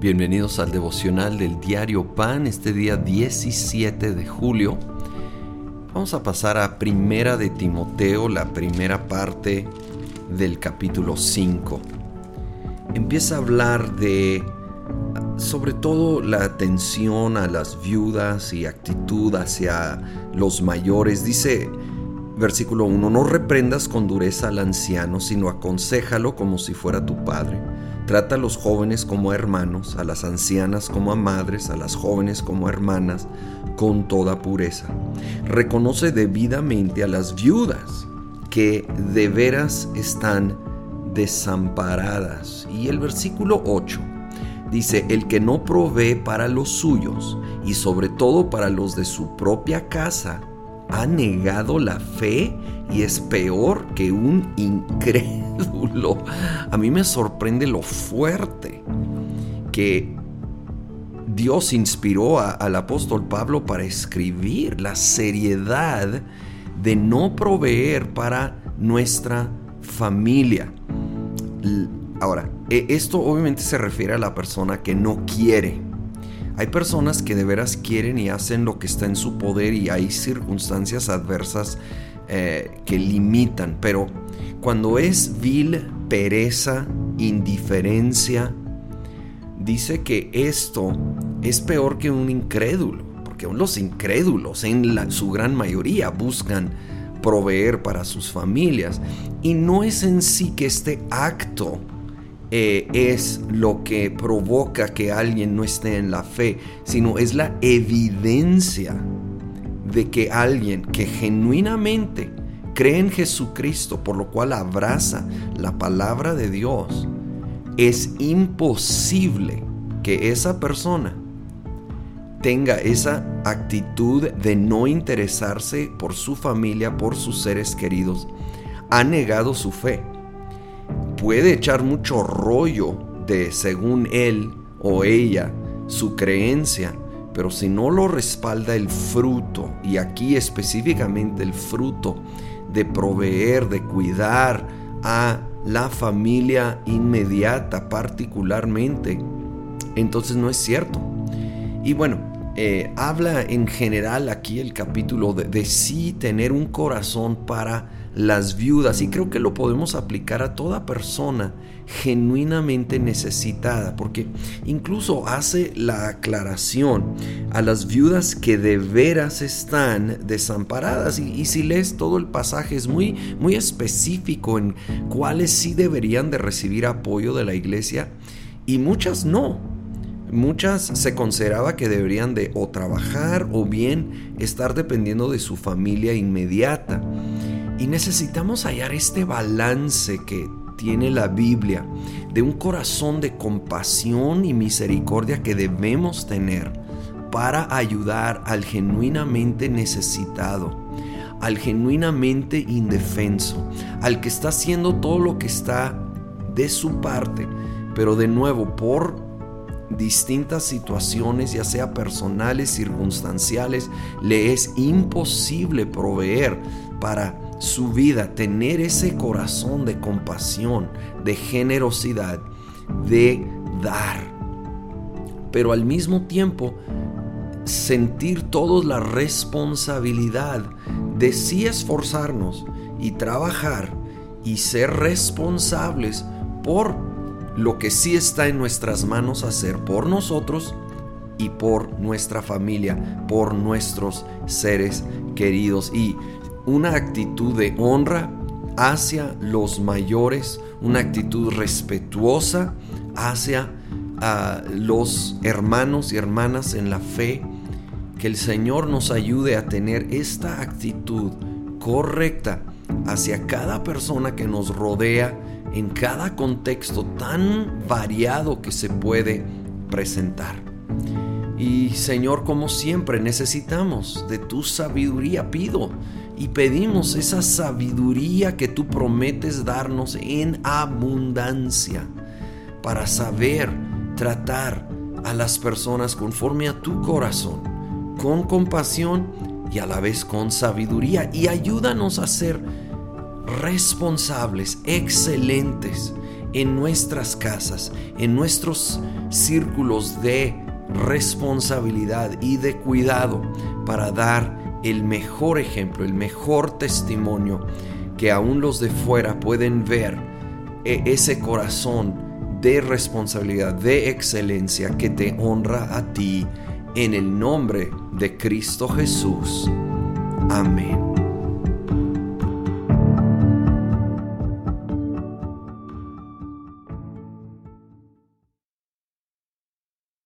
Bienvenidos al devocional del diario Pan, este día 17 de julio. Vamos a pasar a Primera de Timoteo, la primera parte del capítulo 5. Empieza a hablar de sobre todo la atención a las viudas y actitud hacia los mayores. Dice versículo 1, no reprendas con dureza al anciano, sino aconsejalo como si fuera tu padre Trata a los jóvenes como hermanos, a las ancianas como a madres, a las jóvenes como hermanas, con toda pureza. Reconoce debidamente a las viudas que de veras están desamparadas. Y el versículo 8 dice, el que no provee para los suyos y sobre todo para los de su propia casa, ha negado la fe y es peor que un incrédulo. A mí me sorprende lo fuerte que Dios inspiró al apóstol Pablo para escribir la seriedad de no proveer para nuestra familia. Ahora, e, esto obviamente se refiere a la persona que no quiere hay personas que de veras quieren y hacen lo que está en su poder y hay circunstancias adversas eh, que limitan, pero cuando es vil, pereza, indiferencia, dice que esto es peor que un incrédulo, porque los incrédulos en su gran mayoría buscan proveer para sus familias. Y no es en sí que este acto eh, es lo que provoca que alguien no esté en la fe, sino es la evidencia de que alguien que genuinamente cree en Jesucristo, por lo cual abraza la palabra de Dios, es imposible que esa persona tenga esa actitud de no interesarse por su familia, por sus seres queridos. Ha negado su fe puede echar mucho rollo de, según él o ella, su creencia, pero si no lo respalda el fruto, y aquí específicamente el fruto de proveer, de cuidar a la familia inmediata particularmente, entonces no es cierto. Y bueno, eh, habla en general aquí el capítulo de, de sí tener un corazón para las viudas y creo que lo podemos aplicar a toda persona genuinamente necesitada porque incluso hace la aclaración a las viudas que de veras están desamparadas. Y, si lees todo el pasaje es muy muy específico en cuáles sí deberían de recibir apoyo de la iglesia y muchas no Muchas se consideraba que deberían de o trabajar o bien estar dependiendo de su familia inmediata. Y necesitamos hallar este balance que tiene la Biblia de un corazón de compasión y misericordia que debemos tener para ayudar al genuinamente necesitado, al genuinamente indefenso, al que está haciendo todo lo que está de su parte, pero de nuevo por distintas situaciones, ya sea personales, circunstanciales, le es imposible proveer para su vida, tener ese corazón de compasión, de generosidad, de dar. Pero al mismo tiempo, sentir todos la responsabilidad de sí esforzarnos y trabajar y ser responsables por lo que sí está en nuestras manos hacer por nosotros y por nuestra familia, por nuestros seres queridos. Y una actitud de honra hacia los mayores, una actitud respetuosa hacia ah, los hermanos y hermanas en la fe. Que el Señor nos ayude a tener esta actitud correcta hacia cada persona que nos rodea en cada contexto tan variado que se puede presentar. Y Señor, como siempre, necesitamos de tu sabiduría. Pido y pedimos esa sabiduría que tú prometes darnos en abundancia para saber tratar a las personas conforme a tu corazón, con compasión y a la vez con sabiduría. Y ayúdanos a ser responsables, excelentes en nuestras casas, en nuestros círculos de responsabilidad y de cuidado para dar el mejor ejemplo, el mejor testimonio que aún los de fuera pueden ver e-, ese corazón de responsabilidad, de excelencia que te honra a ti en el nombre de Cristo Jesús. Amén.